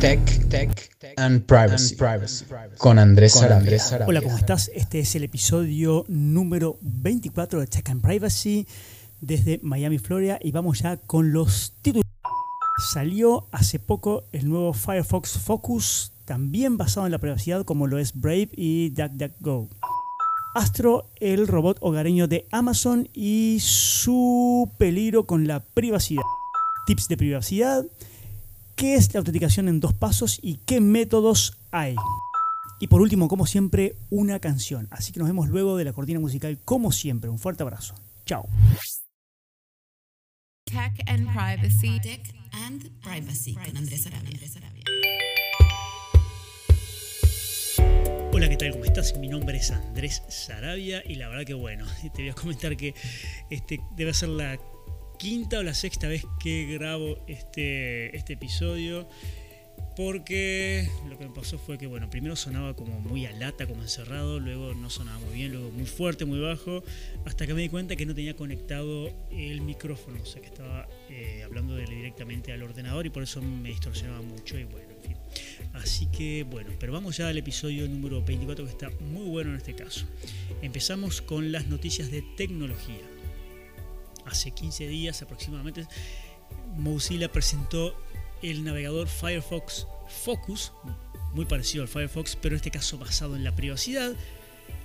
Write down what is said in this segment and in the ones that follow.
Tech, Tech and Privacy, con Andrés Sarabia. Hola, ¿cómo estás? Este es el episodio número 24 de Tech and Privacy desde Miami, Florida y vamos ya con los títulos. Salió hace poco el nuevo Firefox Focus, también basado en la privacidad como lo es Brave y DuckDuckGo. Astro, el robot hogareño de Amazon y su peligro con la privacidad. Tips de privacidad, qué es la autenticación en dos pasos y qué métodos hay. Y por último, como siempre, una canción. Así que nos vemos luego de la cortina musical, como siempre. Un fuerte abrazo. Chao. Tech and Privacy. Tech and Privacy con Andrés Arabia. Hola, ¿qué tal? ¿Cómo estás? Mi nombre es Andrés Sarabia y la verdad que bueno, te voy a comentar que este debe ser la quinta o la sexta vez que grabo este, este episodio. Porque lo que me pasó fue que, bueno, primero sonaba como muy a lata, como encerrado, luego no sonaba muy bien, luego muy fuerte, muy bajo, hasta que me di cuenta que no tenía conectado el micrófono, o sea que estaba eh, hablando directamente al ordenador y por eso me distorsionaba mucho y bueno, en fin. Así que bueno, pero vamos ya al episodio número 24 que está muy bueno en este caso. Empezamos con las noticias de tecnología hace 15 días aproximadamente, Mozilla presentó el navegador Firefox Focus, muy parecido al Firefox, pero en este caso basado en la privacidad.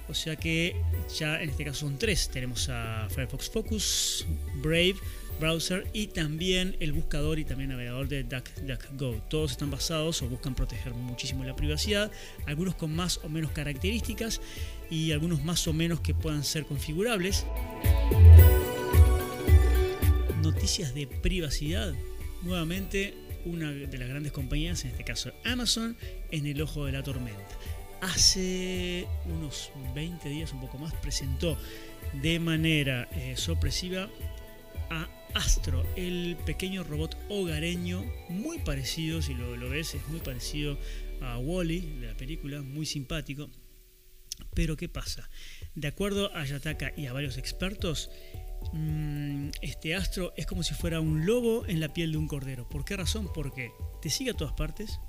O sea que ya en este caso son tres. Tenemos a Firefox Focus, Brave, Browser y también el buscador y también navegador de DuckDuckGo. Todos están basados o buscan proteger muchísimo la privacidad, algunos con más o menos características y algunos más o menos que puedan ser configurables noticias de privacidad. Nuevamente, una de las grandes compañías, en este caso Amazon, en el ojo de la tormenta. Hace unos 20 días, un poco más, presentó de manera eh, sorpresiva a Astro, el pequeño robot hogareño, muy parecido, si lo, lo ves, es muy parecido a Wally de la película, muy simpático. Pero ¿qué pasa? De acuerdo a Yataka y a varios expertos, Mm, este astro es como si fuera un lobo en la piel de un cordero. ¿Por qué razón? Porque te sigue a todas partes,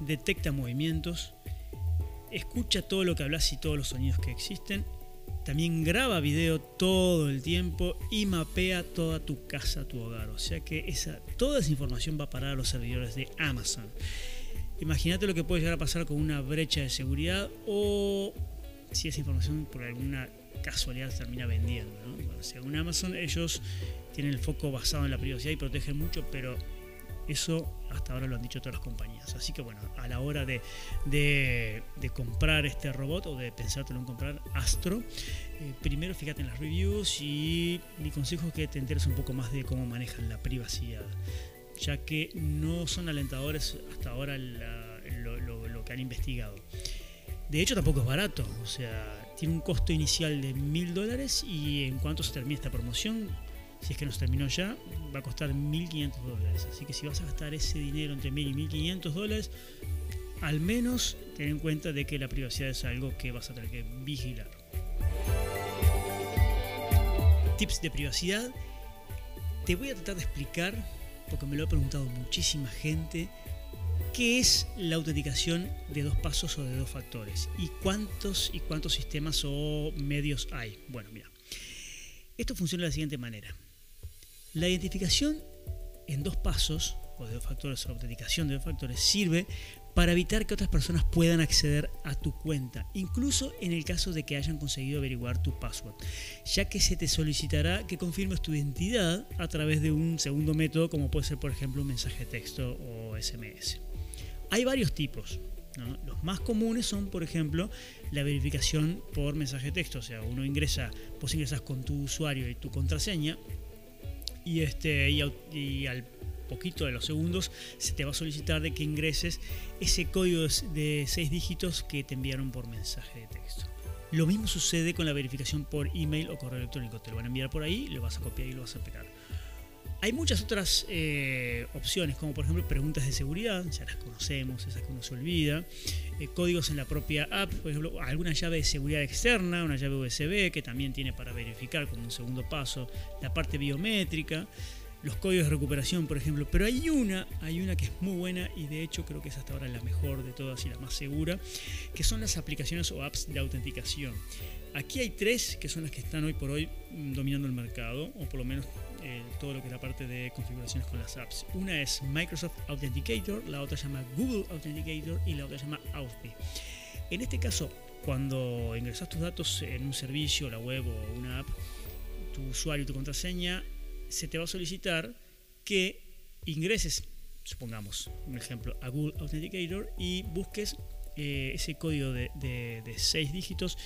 detecta movimientos, escucha todo lo que hablas y todos los sonidos que existen, también graba video todo el tiempo y mapea toda tu casa, tu hogar. O sea que esa, toda esa información va a parar a los servidores de Amazon. Imagínate lo que puede llegar a pasar con una brecha de seguridad o si esa información por alguna casualidad termina vendiendo. ¿no? Amazon, ellos tienen el foco basado en la privacidad y protegen mucho, pero eso hasta ahora lo han dicho todas las compañías. Así que bueno, a la hora de, de, comprar este robot o de pensártelo en comprar Astro, eh, primero fíjate en las reviews y mi consejo es que te enteres un poco más de cómo manejan la privacidad, ya que no son alentadores hasta ahora lo, lo que han investigado. De hecho tampoco es barato, o sea, tiene un costo inicial de mil dólares y en cuanto se termine esta promoción, si es que no se terminó ya, va a costar 1.500 dólares. Así que si vas a gastar ese dinero entre 1.000 y 1.500 dólares, al menos ten en cuenta de que la privacidad es algo que vas a tener que vigilar. Tips de privacidad. Te voy a tratar de explicar, porque me lo ha preguntado muchísima gente, ¿Qué es la autenticación de dos pasos o de dos factores? ¿Y cuántos y cuántos sistemas o medios hay? Bueno, mira. Esto funciona de la siguiente manera. La identificación en dos pasos o de dos factores o autenticación de dos factores sirve para evitar que otras personas puedan acceder a tu cuenta, incluso en el caso de que hayan conseguido averiguar tu password, ya que se te solicitará que confirmes tu identidad a través de un segundo método como puede ser por ejemplo un mensaje de texto o SMS. Hay varios tipos. Los más comunes son, por ejemplo, la verificación por mensaje de texto. O sea, uno ingresa, vos ingresas con tu usuario y tu contraseña y, este, y, al poquito de los segundos se te va a solicitar de que ingreses ese código de seis dígitos que te enviaron por mensaje de texto. Lo mismo sucede con la verificación por email o correo electrónico. Te lo van a enviar por ahí, lo vas a copiar y lo vas a pegar. Hay muchas otras eh, opciones, como por ejemplo preguntas de seguridad, ya las conocemos, esas que uno se olvida. Eh, códigos en la propia app, por ejemplo, alguna llave de seguridad externa, una llave USB que también tiene para verificar como un segundo paso la parte biométrica. los códigos de recuperación, por ejemplo. Pero hay una, hay una que es muy buena y de hecho creo que es hasta ahora la mejor de todas y la más segura, que son las aplicaciones o apps de autenticación. Aquí hay tres que son las que están hoy por hoy mm, dominando el mercado, o por lo menos eh, todo lo que es la parte de configuraciones con las apps. Una es Microsoft Authenticator, la otra se llama Google Authenticator y la otra se llama Authy. En este caso, cuando ingresas tus datos en un servicio, la web o una app, tu usuario y tu contraseña, se te va a solicitar que ingreses, supongamos, un ejemplo, a Google Authenticator y busques eh, ese código de, de, seis dígitos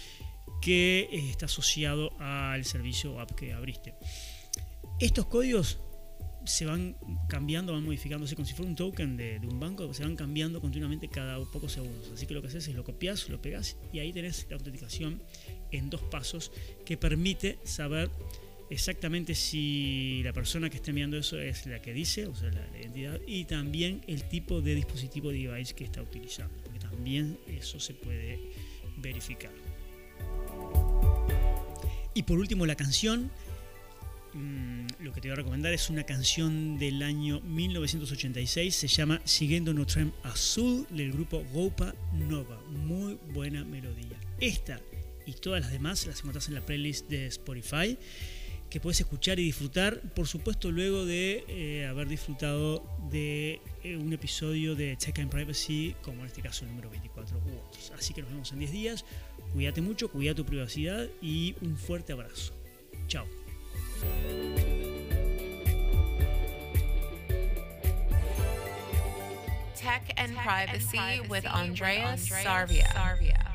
que está asociado al servicio app que abriste. Estos códigos se van cambiando, van modificándose como si fuera un token de, un banco, se van cambiando continuamente cada pocos segundos. Así que lo que haces es lo copias, lo pegas y ahí tenés la autenticación en dos pasos que permite saber exactamente si la persona que está enviando eso es la que dice, o sea, la, identidad, y también el tipo de dispositivo device que está utilizando, porque también eso se puede verificar. Y por último, la canción Mm, lo que te voy a recomendar es una canción del año 1986, se llama Siguiendo Notre Azul del grupo Gopa Nova. Muy buena melodía. Esta y todas las demás las encontrás en la playlist de Spotify que puedes escuchar y disfrutar, por supuesto, luego de eh, haber disfrutado de eh, un episodio de Check and Privacy, como en este caso el número 24 u otros. Así que nos vemos en 10 días. Cuídate mucho, cuida tu privacidad y un fuerte abrazo. Chao. Tech and, Tech Privacy, and privacy with Andreas, Andreas Sarvia. Sarvia.